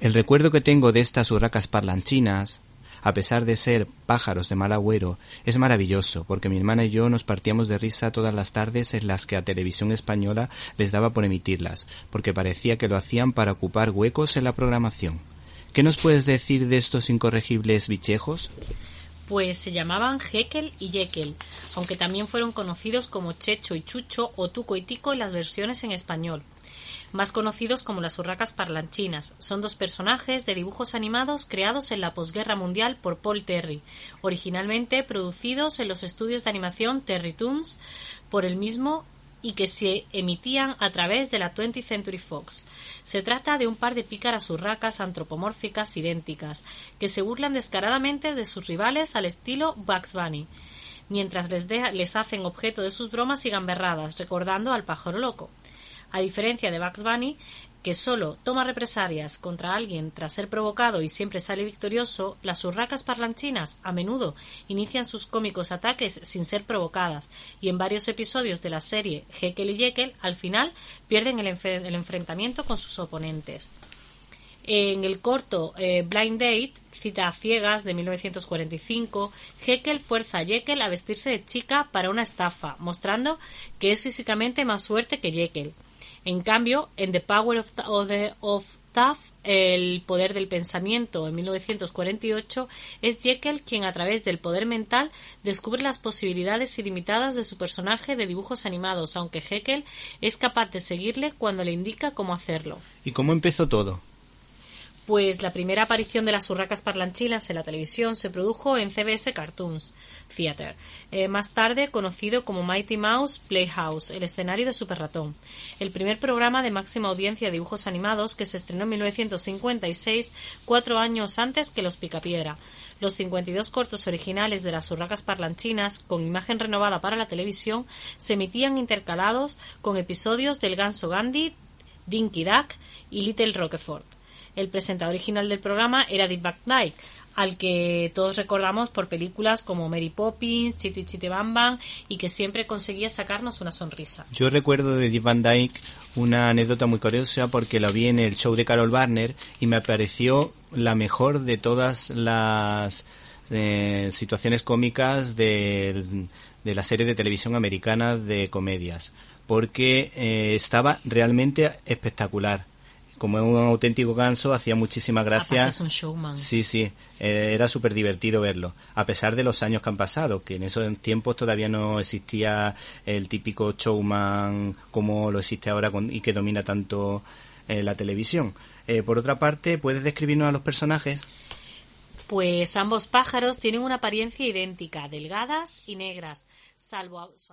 El recuerdo que tengo de estas urracas parlanchinas, a pesar de ser pájaros de mal agüero, es maravilloso, porque mi hermana y yo nos partíamos de risa todas las tardes en las que a Televisión Española les daba por emitirlas, porque parecía que lo hacían para ocupar huecos en la programación. ¿Qué nos puedes decir de estos incorregibles bichejos? Pues se llamaban Jekyll y Jekyll, aunque también fueron conocidos como Checho y Chucho o Tuco y Tico en las versiones en español más conocidos como las urracas parlanchinas. Son dos personajes de dibujos animados creados en la posguerra mundial por Paul Terry, originalmente producidos en los estudios de animación Terry Toons por el mismo y que se emitían a través de la 20th Century Fox. Se trata de un par de pícaras urracas antropomórficas idénticas, que se burlan descaradamente de sus rivales al estilo Bugs Bunny, mientras les, les hacen objeto de sus bromas y gamberradas, recordando al pájaro loco. A diferencia de Bugs Bunny, que solo toma represalias contra alguien tras ser provocado y siempre sale victorioso, las urracas parlanchinas a menudo inician sus cómicos ataques sin ser provocadas y en varios episodios de la serie Jekyll y Jekyll al final pierden el, enfrentamiento con sus oponentes. En el corto eh, Blind Date, cita a ciegas de 1945, Jekyll fuerza a Jekyll a vestirse de chica para una estafa, mostrando que es físicamente más fuerte que Jekyll. En cambio, en The Power of, of, el poder del pensamiento, en 1948, es Jekyll quien a través del poder mental descubre las posibilidades ilimitadas de su personaje de dibujos animados, aunque Jekyll es capaz de seguirle cuando le indica cómo hacerlo. ¿Y cómo empezó todo? Pues la primera aparición de las urracas parlanchinas en la televisión se produjo en CBS Cartoons Theater, eh, más tarde conocido como Mighty Mouse Playhouse, el escenario de Super Ratón, el primer programa de máxima audiencia de dibujos animados que se estrenó en 1956, cuatro años antes que Los Picapiedra. Los 52 cortos originales de las urracas parlanchinas, con imagen renovada para la televisión, se emitían intercalados con episodios del Ganso Gandhi, Dinky Duck y Little Roquefort. El presentador original del programa era Dick Van Dyke, al que todos recordamos por películas como Mary Poppins, Chitty Chitty Bam Bam y que siempre conseguía sacarnos una sonrisa. Yo recuerdo de Dick Van Dyke una anécdota muy curiosa porque la vi en el show de Carol Barner y me pareció la mejor de todas las eh, situaciones cómicas de, de, la serie de televisión americana de comedias porque eh, estaba realmente espectacular como es un auténtico ganso, hacía muchísimas gracias. Es un showman. Sí, sí, eh, era súper divertido verlo, a pesar de los años que han pasado, que en esos tiempos todavía no existía el típico showman como lo existe ahora y que domina tanto eh, la televisión. Eh, por otra parte, ¿puedes describirnos a los personajes? Pues ambos pájaros tienen una apariencia idéntica, delgadas y negras, salvo su